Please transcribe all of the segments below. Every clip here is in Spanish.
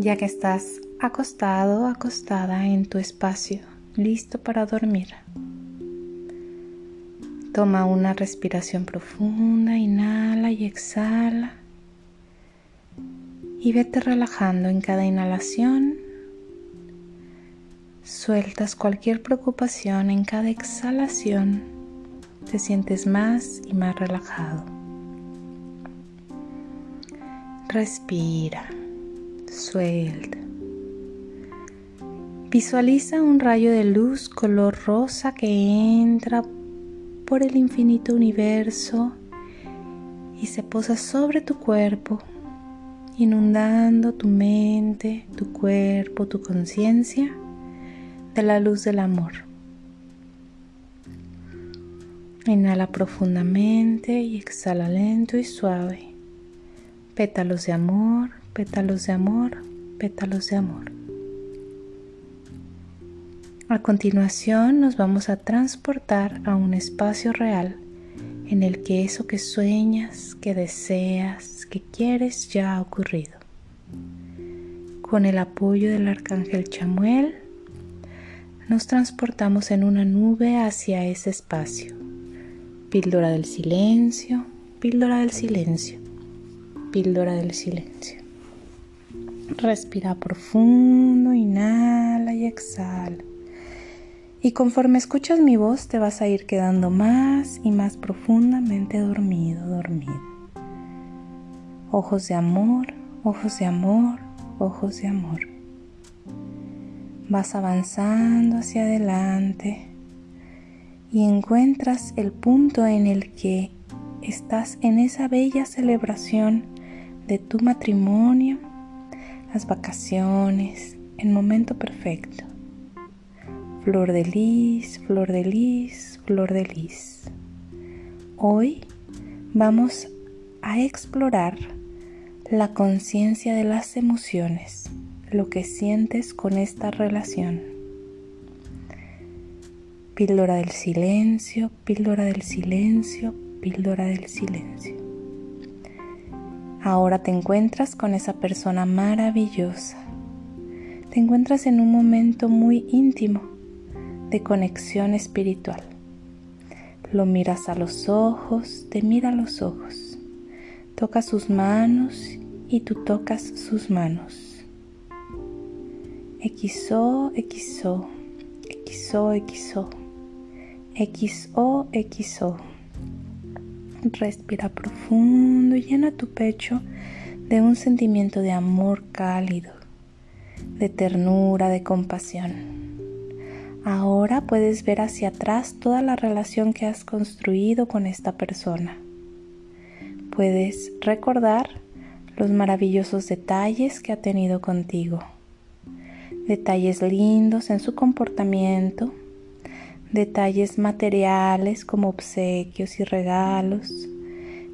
ya que estás acostado acostada en tu espacio, listo para dormir. Toma una respiración profunda, inhala y exhala. Y vete relajando en cada inhalación. Sueltas cualquier preocupación en cada exhalación. Te sientes más y más relajado. Respira. Suelta. Visualiza un rayo de luz color rosa que entra por el infinito universo y se posa sobre tu cuerpo, inundando tu mente, tu cuerpo, tu conciencia de la luz del amor. Inhala profundamente y exhala lento y suave. Pétalos de amor, pétalos de amor, pétalos de amor. A continuación nos vamos a transportar a un espacio real en el que eso que sueñas, que deseas, que quieres ya ha ocurrido. Con el apoyo del arcángel Chamuel, nos transportamos en una nube hacia ese espacio. Píldora del silencio, píldora del silencio, píldora del silencio. Respira profundo, inhala y exhala. Y conforme escuchas mi voz te vas a ir quedando más y más profundamente dormido, dormido. Ojos de amor, ojos de amor, ojos de amor. Vas avanzando hacia adelante y encuentras el punto en el que estás en esa bella celebración de tu matrimonio, las vacaciones, el momento perfecto Flor de lis, flor de lis, flor de lis. Hoy vamos a explorar la conciencia de las emociones, lo que sientes con esta relación. Píldora del silencio, píldora del silencio, píldora del silencio. Ahora te encuentras con esa persona maravillosa. Te encuentras en un momento muy íntimo de conexión espiritual. Lo miras a los ojos, te mira a los ojos. Toca sus manos y tú tocas sus manos. XO, XO, XO, XO, XO, XO. Respira profundo y llena tu pecho de un sentimiento de amor cálido, de ternura, de compasión. Ahora puedes ver hacia atrás toda la relación que has construido con esta persona. Puedes recordar los maravillosos detalles que ha tenido contigo. Detalles lindos en su comportamiento, detalles materiales como obsequios y regalos,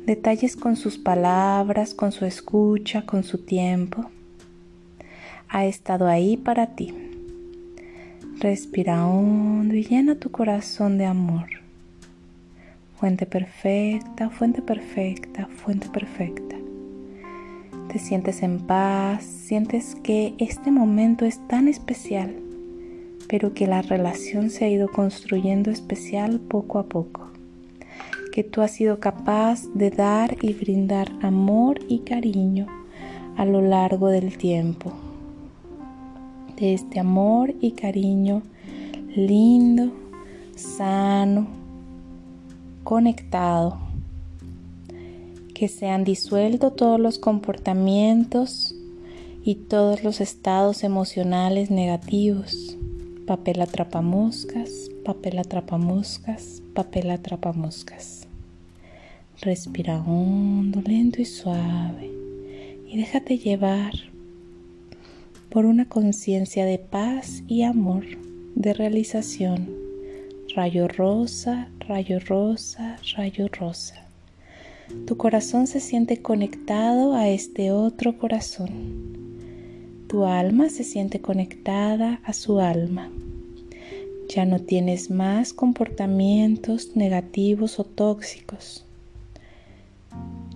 detalles con sus palabras, con su escucha, con su tiempo. Ha estado ahí para ti. Respira hondo y llena tu corazón de amor. Fuente perfecta, fuente perfecta, fuente perfecta. Te sientes en paz, sientes que este momento es tan especial, pero que la relación se ha ido construyendo especial poco a poco. Que tú has sido capaz de dar y brindar amor y cariño a lo largo del tiempo de este amor y cariño lindo, sano, conectado. Que se han disuelto todos los comportamientos y todos los estados emocionales negativos. Papel atrapamoscas, papel atrapamoscas, papel atrapamoscas. Respira hondo, lento y suave y déjate llevar por una conciencia de paz y amor, de realización. Rayo rosa, rayo rosa, rayo rosa. Tu corazón se siente conectado a este otro corazón. Tu alma se siente conectada a su alma. Ya no tienes más comportamientos negativos o tóxicos.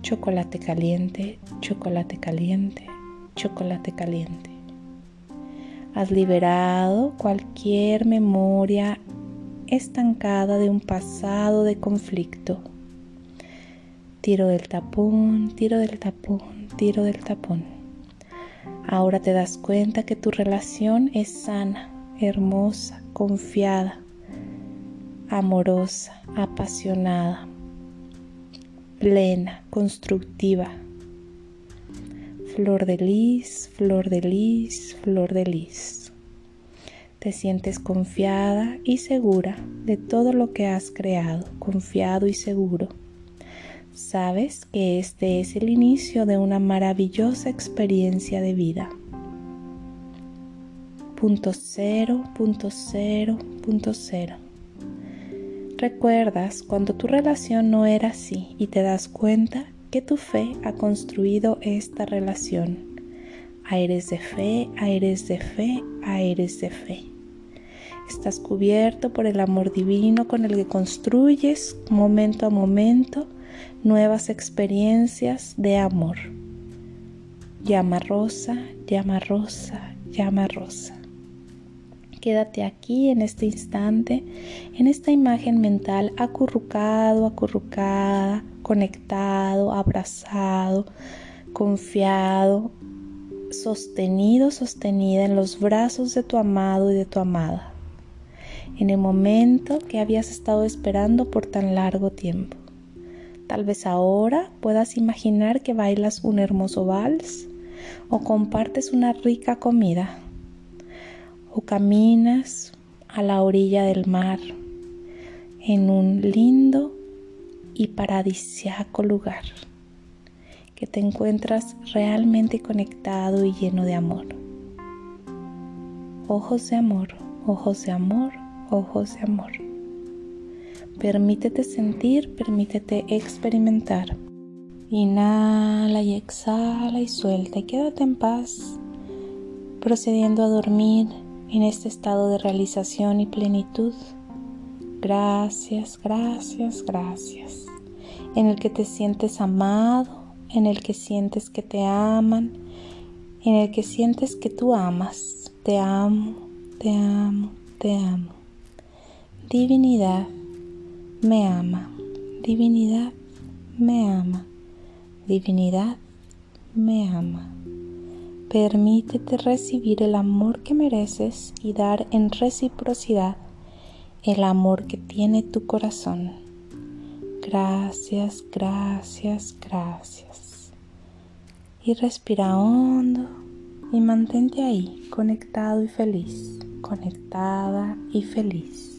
Chocolate caliente, chocolate caliente, chocolate caliente. Has liberado cualquier memoria estancada de un pasado de conflicto. Tiro del tapón, tiro del tapón, tiro del tapón. Ahora te das cuenta que tu relación es sana, hermosa, confiada, amorosa, apasionada, plena, constructiva. Flor de lis, flor de lis, flor de lis. Te sientes confiada y segura de todo lo que has creado, confiado y seguro. Sabes que este es el inicio de una maravillosa experiencia de vida. Punto cero, punto cero, punto cero. Recuerdas cuando tu relación no era así y te das cuenta que tu fe ha construido esta relación. Aires de fe, aires de fe, aires de fe. Estás cubierto por el amor divino con el que construyes momento a momento nuevas experiencias de amor. Llama rosa, llama rosa, llama rosa. Quédate aquí en este instante, en esta imagen mental acurrucado, acurrucada, conectado, abrazado, confiado, sostenido, sostenida en los brazos de tu amado y de tu amada, en el momento que habías estado esperando por tan largo tiempo. Tal vez ahora puedas imaginar que bailas un hermoso vals o compartes una rica comida o caminas a la orilla del mar en un lindo y paradisiaco lugar, que te encuentras realmente conectado y lleno de amor. Ojos de amor, ojos de amor, ojos de amor. Permítete sentir, permítete experimentar. Inhala y exhala y suelta y quédate en paz, procediendo a dormir en este estado de realización y plenitud Gracias, gracias, gracias. En el que te sientes amado, en el que sientes que te aman, en el que sientes que tú amas. Te amo, te amo, te amo. Divinidad me ama. Divinidad me ama. Divinidad me ama. Permítete recibir el amor que mereces y dar en reciprocidad el amor que tiene tu corazón. Gracias, gracias, gracias. Y respira hondo y mantente ahí, conectado y feliz, conectada y feliz.